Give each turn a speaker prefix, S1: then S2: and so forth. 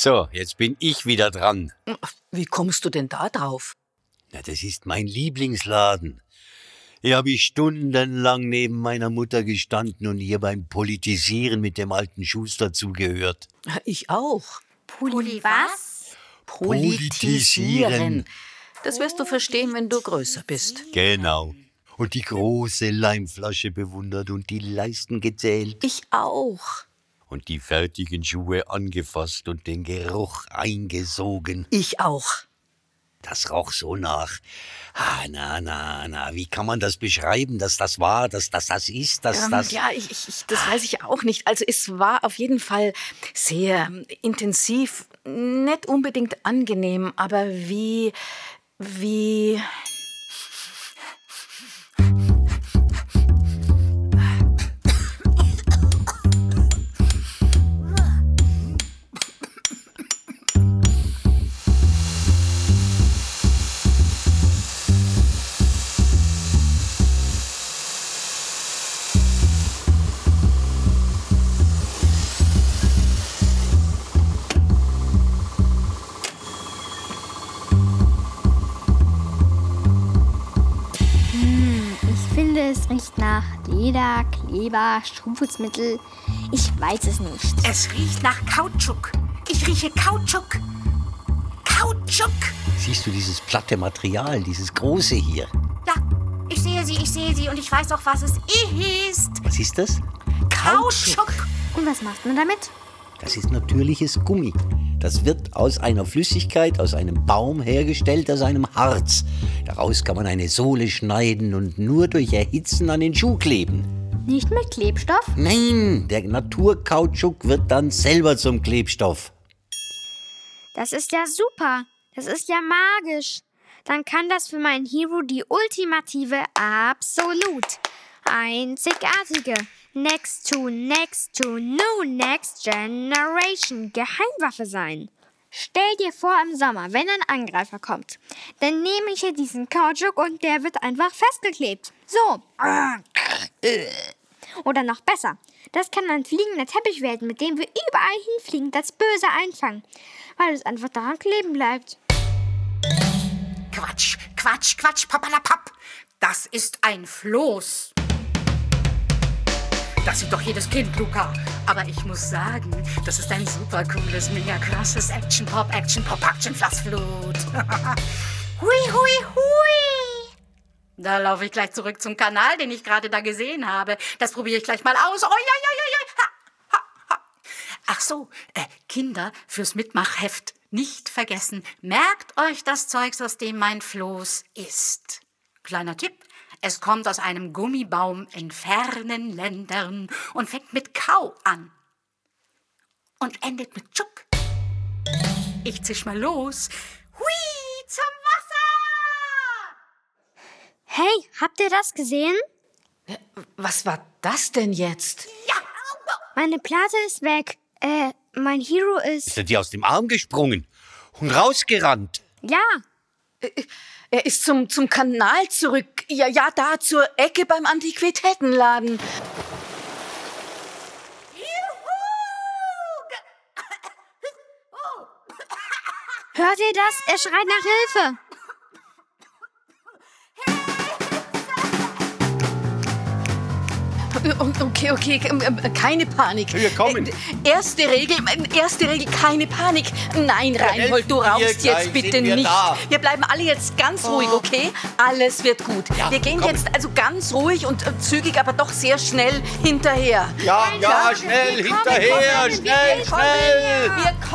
S1: So, jetzt bin ich wieder dran.
S2: Wie kommst du denn da drauf?
S1: Na, das ist mein Lieblingsladen. Hier habe ich stundenlang neben meiner Mutter gestanden und ihr beim Politisieren mit dem alten Schuster zugehört.
S2: Ich auch.
S3: Pulli was?
S1: Politisieren.
S2: Das wirst du verstehen, wenn du größer bist.
S1: Genau. Und die große Leimflasche bewundert und die Leisten gezählt
S2: Ich auch.
S1: Und die fertigen Schuhe angefasst und den Geruch eingesogen.
S2: Ich auch.
S1: Das roch so nach. Ah, na, na, na, wie kann man das beschreiben, dass das war, dass das das ist, dass
S2: Ähm,
S1: das.
S2: ja, ich, ich, das weiß ich auch nicht. Also es war auf jeden Fall sehr ähm, intensiv, nicht unbedingt angenehm, aber wie, wie,
S3: es riecht nach Leder, Kleber, Schutzmittel. Ich weiß es nicht.
S4: Es riecht nach Kautschuk. Ich rieche Kautschuk. Kautschuk.
S1: Siehst du dieses platte Material, dieses große hier?
S4: Ja, ich sehe sie, ich sehe sie und ich weiß auch, was es ist.
S1: Was ist das?
S4: Kautschuk.
S3: Und was macht man damit?
S1: Das ist natürliches Gummi. Das wird aus einer Flüssigkeit, aus einem Baum hergestellt, aus einem Harz. Daraus kann man eine Sohle schneiden und nur durch Erhitzen an den Schuh kleben.
S3: Nicht mit Klebstoff?
S1: Nein, der Naturkautschuk wird dann selber zum Klebstoff.
S3: Das ist ja super. Das ist ja magisch. Dann kann das für meinen Hero die ultimative, absolut einzigartige, next to, next to, new next generation Geheimwaffe sein. Stell dir vor im Sommer, wenn ein Angreifer kommt, dann nehme ich hier diesen Kautschuk und der wird einfach festgeklebt. So. Oder noch besser, das kann ein fliegender Teppich werden, mit dem wir überall hinfliegen, das Böse einfangen, weil es einfach daran kleben bleibt.
S4: Quatsch, Quatsch, Quatsch, papalapap. Das ist ein Floß. Das sieht doch jedes Kind, Luca. Aber ich muss sagen, das ist ein super cooles, mega krasses Action-Pop, Action-Pop, Action-Flassflut. hui, hui, hui. Da laufe ich gleich zurück zum Kanal, den ich gerade da gesehen habe. Das probiere ich gleich mal aus. Oh, ja, ja, ja, ja. Ha, ha, ha. Ach so, äh, Kinder fürs Mitmachheft nicht vergessen. Merkt euch das Zeugs, aus dem mein Floß ist. Kleiner Tipp. Es kommt aus einem Gummibaum in fernen Ländern und fängt mit Kau an. Und endet mit Tschuk. Ich zisch mal los. Hui, zum Wasser!
S3: Hey, habt ihr das gesehen?
S2: was war das denn jetzt?
S4: Ja,
S3: Meine Platte ist weg. Äh, mein Hero ist.
S1: Ist er dir aus dem Arm gesprungen und rausgerannt?
S3: Ja,
S2: Er ist zum, zum Kanal zurück. Ja, ja, da zur Ecke beim Antiquitätenladen.
S3: hört ihr das? Er schreit nach Hilfe.
S2: Okay, okay, ähm, ähm, keine Panik.
S1: Wir kommen.
S2: Äh, Erste Regel, äh, erste Regel, keine Panik. Nein, Reinhold, du
S1: gleich,
S2: jetzt bitte
S1: wir
S2: nicht.
S1: da.
S2: Wir bleiben alle jetzt ganz ruhig, okay? Alles wird gut.
S1: Ja,
S2: wir gehen
S1: komm.
S2: jetzt also ganz ruhig und äh, zügig, aber doch sehr schnell hinterher.
S1: Ja, ja,
S3: Ja,
S1: schnell,
S3: wir kommen,
S1: hinterher,
S3: wir kommen,
S1: schnell,
S3: wir kommen.
S1: schnell.
S2: Wir